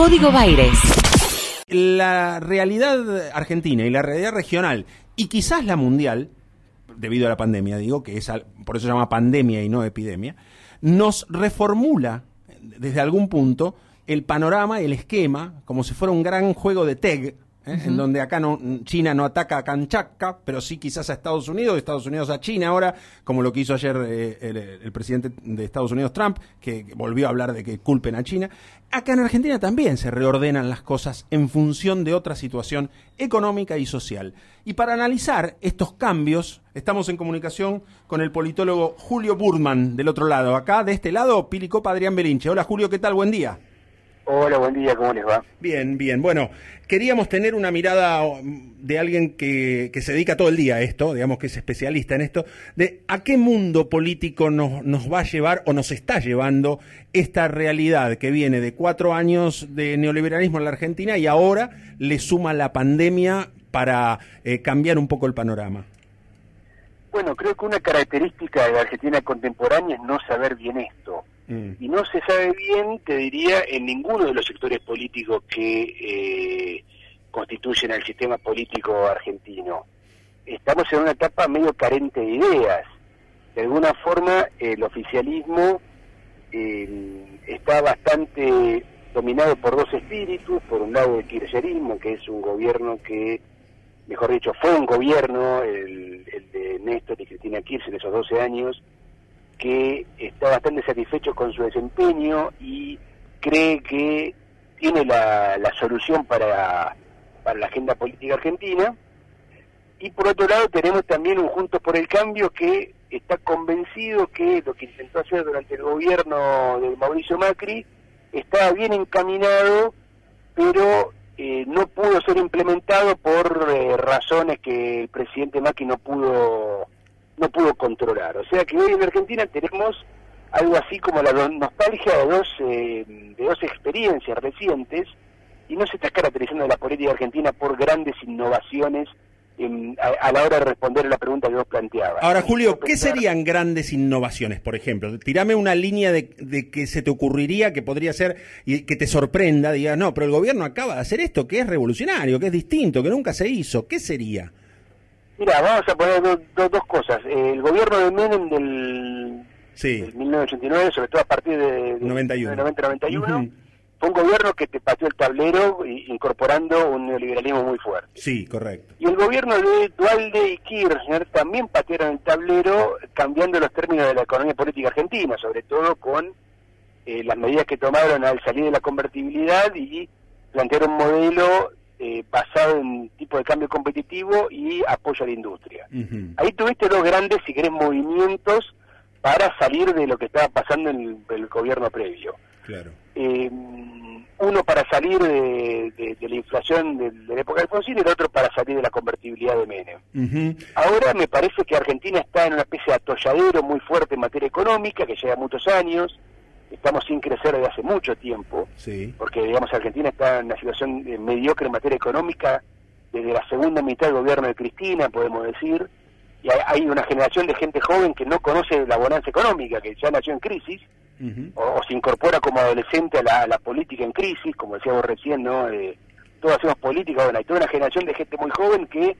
Código Baires. La realidad argentina y la realidad regional, y quizás la mundial, debido a la pandemia, digo, que es por eso se llama pandemia y no epidemia, nos reformula desde algún punto el panorama, el esquema, como si fuera un gran juego de TEG, ¿eh? en donde acá no, China no ataca a Kanchaka, pero sí quizás a Estados Unidos, Estados Unidos a China ahora, como lo que hizo ayer eh, el, presidente de Estados Unidos, Trump, que volvió a hablar de que culpen a China. Acá en Argentina también se reordenan las cosas en función de otra situación económica y social. Y para analizar estos cambios, estamos en comunicación con el politólogo Julio Burman del otro lado. Acá, de este lado, Pilicopa Adrián Belinche. Hola Julio, ¿qué tal? Buen día. Hola, buen día, ¿cómo les va? Bien, bien. Bueno, queríamos tener una mirada de alguien que, se dedica todo el día a esto, digamos que es especialista en esto, de a qué mundo político nos, nos va a llevar o nos está llevando esta realidad que viene de cuatro años de neoliberalismo en la Argentina y ahora le suma la pandemia para eh, cambiar un poco el panorama. Bueno, creo que una característica de la Argentina contemporánea es no saber bien esto. Mm. Y no se sabe bien, te diría, en ninguno de los sectores políticos que eh, constituyen el sistema político argentino. Estamos en una etapa medio carente de ideas. De alguna forma, el oficialismo está bastante dominado por dos espíritus. Por un lado, el kirchnerismo, que es un gobierno que, mejor dicho, fue un gobierno, el, el de Néstor y Cristina Kirchner, esos 12 años, que está bastante satisfecho con su desempeño y cree que tiene la, solución para, para la agenda política argentina. Y por otro lado tenemos también un Juntos por el Cambio que está convencido que lo que intentó hacer durante el gobierno de Mauricio Macri estaba bien encaminado, pero eh, no pudo ser implementado por eh, razones que el presidente Macri no pudo no pudo controlar. O sea que hoy en Argentina tenemos algo así como la nostalgia de dos, eh, de dos experiencias recientes y no se está caracterizando la política argentina por grandes innovaciones a, la hora de responder a la pregunta que vos planteabas. Ahora, Julio, ¿qué serían grandes innovaciones, por ejemplo? Tirame una línea de, de, que se te ocurriría, que podría ser, y que te sorprenda, digas, no, pero el gobierno acaba de hacer esto, que es revolucionario, que es distinto, que nunca se hizo. ¿Qué sería? Mira, vamos a poner dos cosas. El gobierno de Menem del, sí. 1989, sobre todo a partir de, 91. 91 fue un gobierno que te pateó el tablero incorporando un neoliberalismo muy fuerte. Sí, correcto. Y el gobierno de Dualde y Kirchner también patearon el tablero cambiando los términos de la economía política argentina, sobre todo con eh, las medidas que tomaron al salir de la convertibilidad y plantearon un modelo eh, basado en tipo de cambio competitivo y apoyo a la industria. Ahí tuviste dos grandes, si querés, movimientos para salir de lo que estaba pasando en el, gobierno previo. Claro. Eh, uno para salir de, la inflación de, la época de Alfonsín y el otro para salir de la convertibilidad de Menem. Ahora me parece que Argentina está en una especie de atolladero muy fuerte en materia económica, que lleva muchos años, estamos sin crecer desde hace mucho tiempo, porque digamos Argentina está en una situación eh, mediocre en materia económica desde la segunda mitad del gobierno de Cristina, podemos decir, y hay, una generación de gente joven que no conoce la bonanza económica, que ya nació en crisis, o, se incorpora como adolescente a la, política en crisis, como decíamos recién, ¿no? Eh, todos hacemos política, bueno, hay toda una generación de gente muy joven que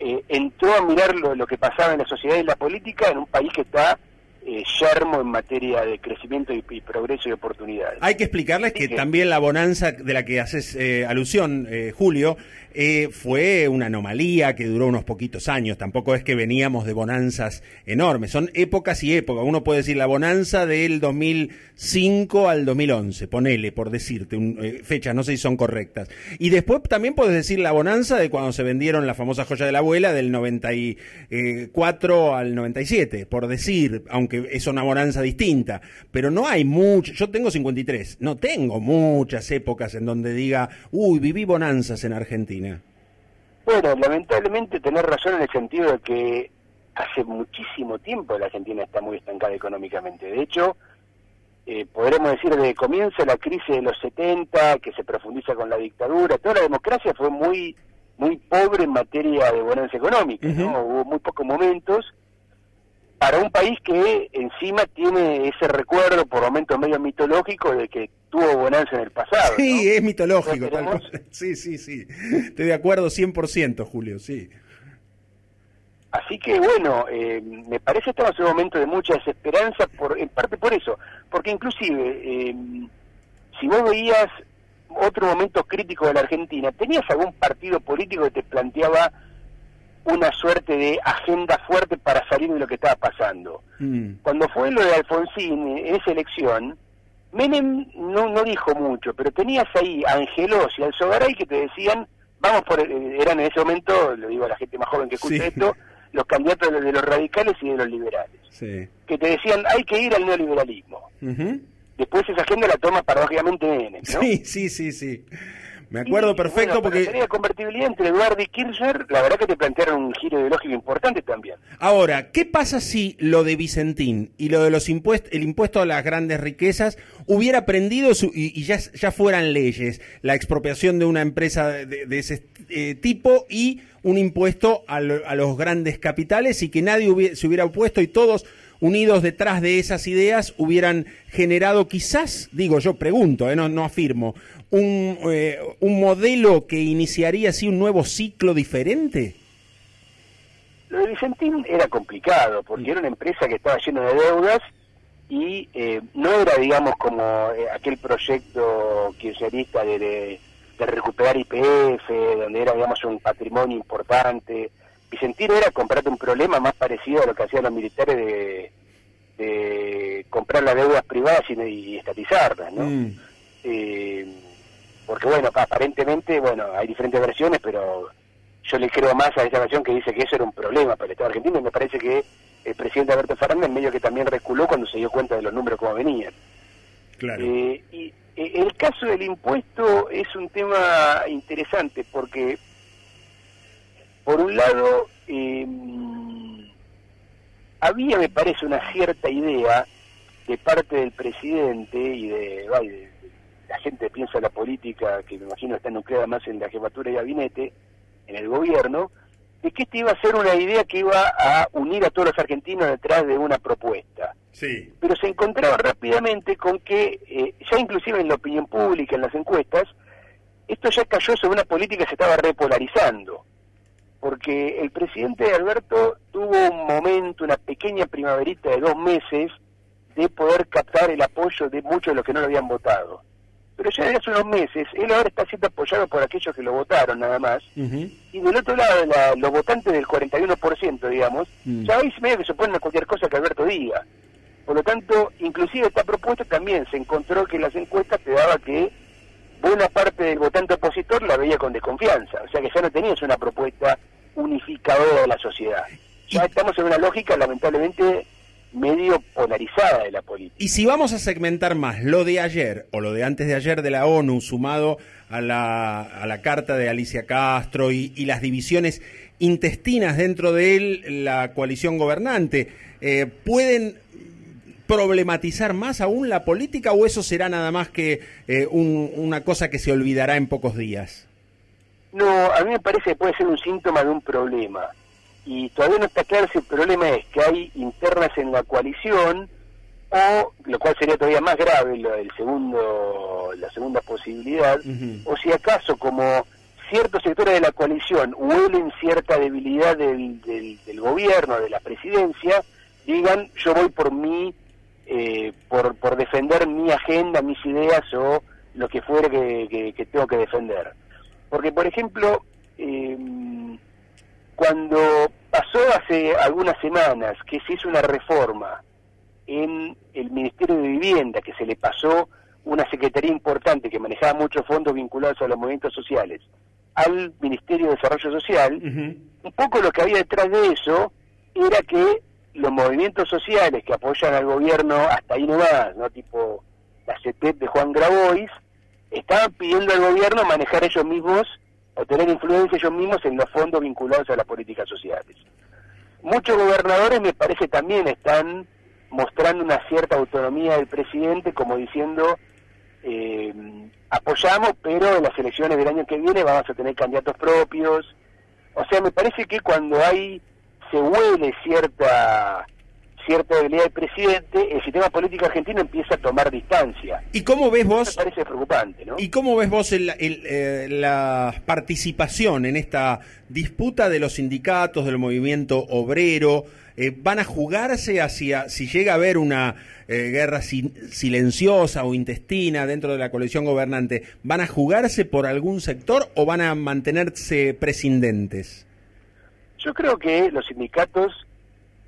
eh, entró a mirar lo, lo que pasaba en la sociedad y en la política en un país que está eh, yermo en materia de crecimiento y, progreso y oportunidades. Hay que explicarles que, también la bonanza de la que haces eh, alusión, eh, Julio, eh, fue una anomalía que duró unos poquitos años. Tampoco es que veníamos de bonanzas enormes. Son épocas y épocas. Uno puede decir la bonanza del 2005 al 2011, ponele, por decirte, un, fechas, no sé si son correctas. Y después también puedes decir la bonanza de cuando se vendieron la famosa joya de la abuela del 94 al 97, por decir, aunque es una bonanza distinta, pero no hay mucho, yo tengo 53, no tengo muchas épocas en donde diga, uy, viví bonanzas en Argentina. Bueno, lamentablemente tener razón en el sentido de que hace muchísimo tiempo la Argentina está muy estancada económicamente. De hecho, eh, podremos decir desde que comienza la crisis de los 70, que se profundiza con la dictadura, toda la democracia fue muy muy pobre en materia de bonanza económica, ¿no? Hubo muy pocos momentos para un país que encima tiene ese recuerdo, por momentos medio mitológico, de que tuvo bonanza en el pasado. Sí, es mitológico. Tal Sí, sí, sí. Estoy de acuerdo 100%, Julio, sí. Así que bueno, eh, me parece que estamos en un momento de mucha desesperanza, por, en parte por eso, porque inclusive, eh, si vos veías otro momento crítico de la Argentina, ¿tenías algún partido político que te planteaba una suerte de agenda fuerte para salir de lo que estaba pasando? Mm. Cuando fue lo de Alfonsín en esa elección, Menem no, no dijo mucho, pero tenías ahí a Angelos y al Sogaray que te decían, vamos por, eran en ese momento, lo digo a la gente más joven que escucha esto, los candidatos de, los radicales y de los liberales, que te decían hay que ir al neoliberalismo. Después esa agenda la toma paradójicamente Menem, ¿no? Sí, sí, sí, sí. Me acuerdo perfecto porque... La convertibilidad entre Eduardo y Kirchner, la verdad que te plantearon un giro ideológico importante también. Ahora, ¿qué pasa si lo de Vicentín y lo de los impuestos, el impuesto a las grandes riquezas hubiera prendido y, ya, ya fueran leyes? La expropiación de una empresa de, ese eh, tipo y un impuesto a, los grandes capitales y que nadie se hubiera opuesto y todos unidos detrás de esas ideas hubieran generado quizás, digo yo pregunto, eh, no, no afirmo, un, eh, un modelo que iniciaría así un nuevo ciclo diferente? Lo de Vicentín era complicado, porque era una empresa que estaba llena de deudas y eh, no era, digamos, como eh, aquel proyecto kirchnerista de, de, de, recuperar IPF, donde era, digamos, un patrimonio importante. Vicentín era comprarte un problema más parecido a lo que hacían los militares de, de comprar las deudas privadas y, estatizarlas, ¿no? Mm porque bueno, aparentemente, bueno, hay diferentes versiones, pero yo le creo más a esa versión que dice que eso era un problema para el Estado argentino y me parece que el presidente Alberto Fernández medio que también reculó cuando se dio cuenta de los números como venían. Claro. Eh, y eh, el caso del impuesto es un tema interesante porque, por un lado, em, había, me parece, una cierta idea de parte del presidente y de, de la gente piensa la política, que me imagino está nucleada más en la jefatura de gabinete, en el gobierno, de que esta iba a ser una idea que iba a unir a todos los argentinos detrás de una propuesta. Sí. Pero se encontraba rápidamente con que, eh, ya inclusive en la opinión pública, en las encuestas, esto ya cayó sobre una política que se estaba repolarizando. Porque el presidente Alberto tuvo un momento, una pequeña primaverita de dos meses, de poder captar el apoyo de muchos de los que no lo habían votado pero ya desde hace unos meses él ahora está siendo apoyado por aquellos que lo votaron nada más, y del otro lado los votantes del 41%, digamos, mm. ya hoy medio que se oponen a cualquier cosa que Alberto diga. Por lo tanto, inclusive esta propuesta también se encontró que en las encuestas te daba que buena parte del votante opositor la veía con desconfianza, o sea que ya no tenías una propuesta unificadora de la sociedad. Ya estamos en una lógica, lamentablemente, medio polarizada de la política. Y si vamos a segmentar más lo de ayer o lo de antes de ayer de la ONU, sumado a la, a la carta de Alicia Castro y, las divisiones intestinas dentro de él, la coalición gobernante, eh, ¿pueden problematizar más aún la política o eso será nada más que eh, una cosa que se olvidará en pocos días? No, a mí me parece que puede ser un síntoma de un problema y todavía no está claro si el problema es que hay internas en la coalición o, lo cual sería todavía más grave, el segundo, la segunda posibilidad, o si acaso como ciertos sectores de la coalición huelen cierta debilidad del, del, gobierno, de la presidencia, digan yo voy por mí, eh, por, por defender mi agenda, mis ideas o lo que fuere que, que, tengo que defender. Porque, por ejemplo, eh, cuando pasó hace algunas semanas que se hizo una reforma en el Ministerio de Vivienda, que se le pasó una secretaría importante que manejaba muchos fondos vinculados a los movimientos sociales al Ministerio de Desarrollo Social, un poco lo que había detrás de eso era que los movimientos sociales que apoyan al gobierno hasta ahí nomás, ¿no? tipo la CETEP de Juan Grabois, estaban pidiendo al gobierno manejar ellos mismos o tener influencia ellos mismos en los fondos vinculados a las políticas sociales. Muchos gobernadores me parece también están mostrando una cierta autonomía del presidente como diciendo eh, apoyamos pero en las elecciones del año que viene vamos a tener candidatos propios o sea me parece que cuando hay se huele cierta cierta debilidad del presidente, el sistema político argentino empieza a tomar distancia. ¿Y cómo ves vos? Me parece preocupante, ¿no? ¿Y cómo ves vos el, eh, la participación en esta disputa de los sindicatos, del movimiento obrero? Eh, ¿Van a jugarse hacia, si llega a haber una eh, guerra silenciosa o intestina dentro de la coalición gobernante, ¿van a jugarse por algún sector o van a mantenerse prescindentes? Yo creo que los sindicatos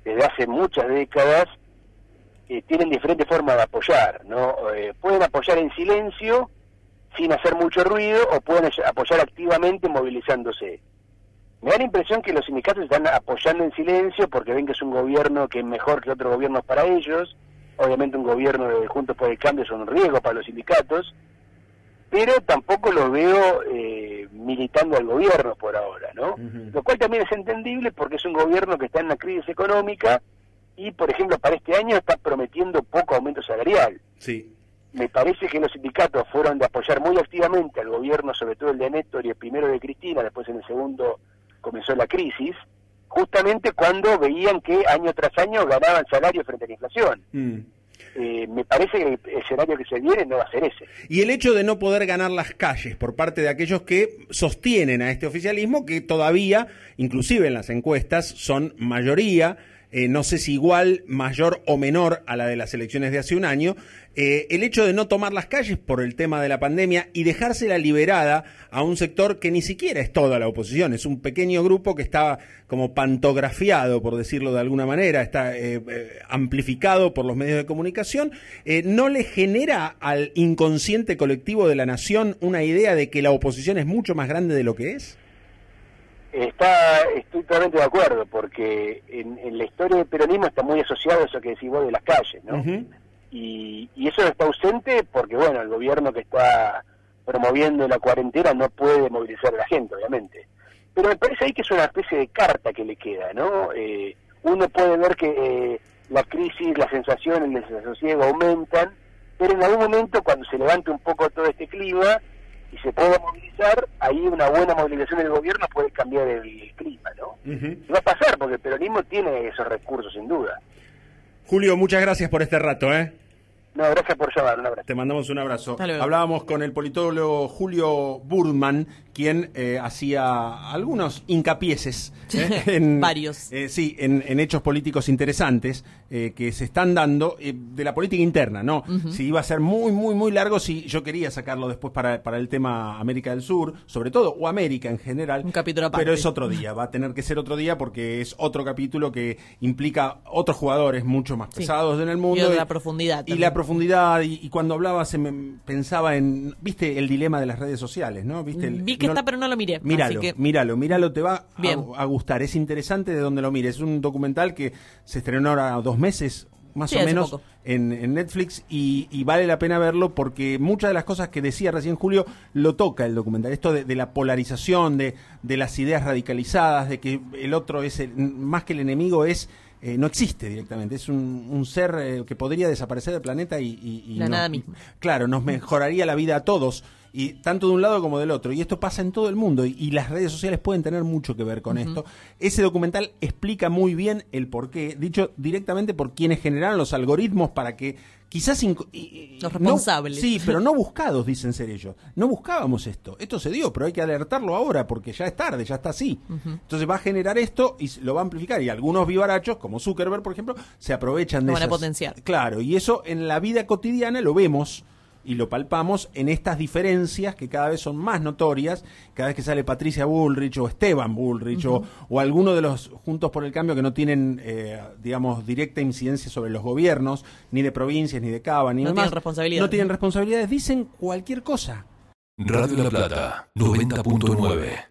desde hace muchas décadas eh, tienen diferentes formas de apoyar, ¿no? Eh, pueden apoyar en silencio, sin hacer mucho ruido, o pueden apoyar activamente movilizándose. Me da la impresión que los sindicatos están apoyando en silencio porque ven que es un gobierno que es mejor que otros gobiernos para ellos. Obviamente un gobierno de Juntos por el Cambio es un riesgo para los sindicatos, pero tampoco lo veo eh, militando al gobierno por ahora, ¿no? Lo cual también es entendible porque es un gobierno que está en una crisis económica y, por ejemplo, para este año está prometiendo poco aumento salarial. Sí. Me parece que los sindicatos fueron de apoyar muy activamente al gobierno, sobre todo el de Néstor y el primero de Cristina, después en el segundo comenzó la crisis, justamente cuando veían que año tras año ganaban salario frente a la inflación. Mm. Eh, me parece que el escenario que se viene no va a ser ese. Y el hecho de no poder ganar las calles por parte de aquellos que sostienen a este oficialismo, que todavía, inclusive en las encuestas, son mayoría, eh, no sé si igual, mayor o menor a la de las elecciones de hace un año, eh, el hecho de no tomar las calles por el tema de la pandemia y dejársela liberada a un sector que ni siquiera es toda la oposición, es un pequeño grupo que está como pantografiado, por decirlo de alguna manera, está eh, amplificado por los medios de comunicación, ¿no le genera al inconsciente colectivo de la nación una idea de que la oposición es mucho más grande de lo que es? Está, estoy totalmente de acuerdo, porque en, la historia del peronismo está muy asociado a eso que decís vos de las calles, ¿no? y, y, eso está ausente porque, bueno, el gobierno que está promoviendo la cuarentena no puede movilizar a la gente, obviamente. Pero me parece ahí que es una especie de carta que le queda, ¿no? Eh, uno puede ver que eh, la crisis, las sensaciones, el desasosiego aumentan, pero en algún momento, cuando se levante un poco todo este clima, y se puede movilizar, ahí una buena movilización del gobierno puede cambiar el clima, ¿no? va a pasar porque el peronismo tiene esos recursos, sin duda. Julio, muchas gracias por este rato, ¿eh? No, gracias por llamar, un abrazo. Te mandamos un abrazo. Hablábamos con el politólogo Julio Burman, quien eh, hacía algunos incapieses ¿eh? en varios. Eh, sí, en, hechos políticos interesantes que se están dando de la política interna, ¿no? Si iba a ser muy, muy, muy largo, si yo quería sacarlo después para, para el tema América del Sur, sobre todo, o América en general. Un capítulo aparte. Pero es otro día, va a tener que ser otro día porque es otro capítulo que implica otros jugadores mucho más pesados en el mundo. Y la profundidad. Y la profundidad, y, cuando hablaba se me pensaba en, viste, el dilema de las redes sociales, ¿no? ¿Viste? El, Vi que está, pero no lo miré. Míralo, míralo, míralo, te va a, gustar. Es interesante de donde lo mires. Es un documental que se estrenó ahora dos meses, más o menos, en, Netflix y, vale la pena verlo porque muchas de las cosas que decía recién Julio lo toca el documental. Esto de, la polarización, de, de, las ideas radicalizadas, de que el otro es más que el enemigo es eh, no existe directamente, es un, ser eh, que podría desaparecer del planeta y, la nada misma. Claro, nos mejoraría la vida a todos, y tanto de un lado como del otro. Y esto pasa en todo el mundo, y, las redes sociales pueden tener mucho que ver con esto. Ese documental explica muy bien el porqué, dicho directamente por quienes generaron los algoritmos para que quizás... Los responsables. sí, pero no buscados, dicen ser ellos. No buscábamos esto. Esto se dio, pero hay que alertarlo ahora porque ya es tarde, ya está así. Entonces va a generar esto y lo va a amplificar. Y algunos vivarachos, como Zuckerberg, por ejemplo, se aprovechan de eso. Van potenciar. Claro, y eso en la vida cotidiana lo vemos y lo palpamos en estas diferencias que cada vez son más notorias, cada vez que sale Patricia Bullrich o Esteban Bullrich o, alguno de los Juntos por el Cambio que no tienen, eh, digamos, directa incidencia sobre los gobiernos, ni de provincias, ni de Cava, ni no tienen responsabilidades. No tienen responsabilidades, dicen cualquier cosa. Radio La Plata, 90.9.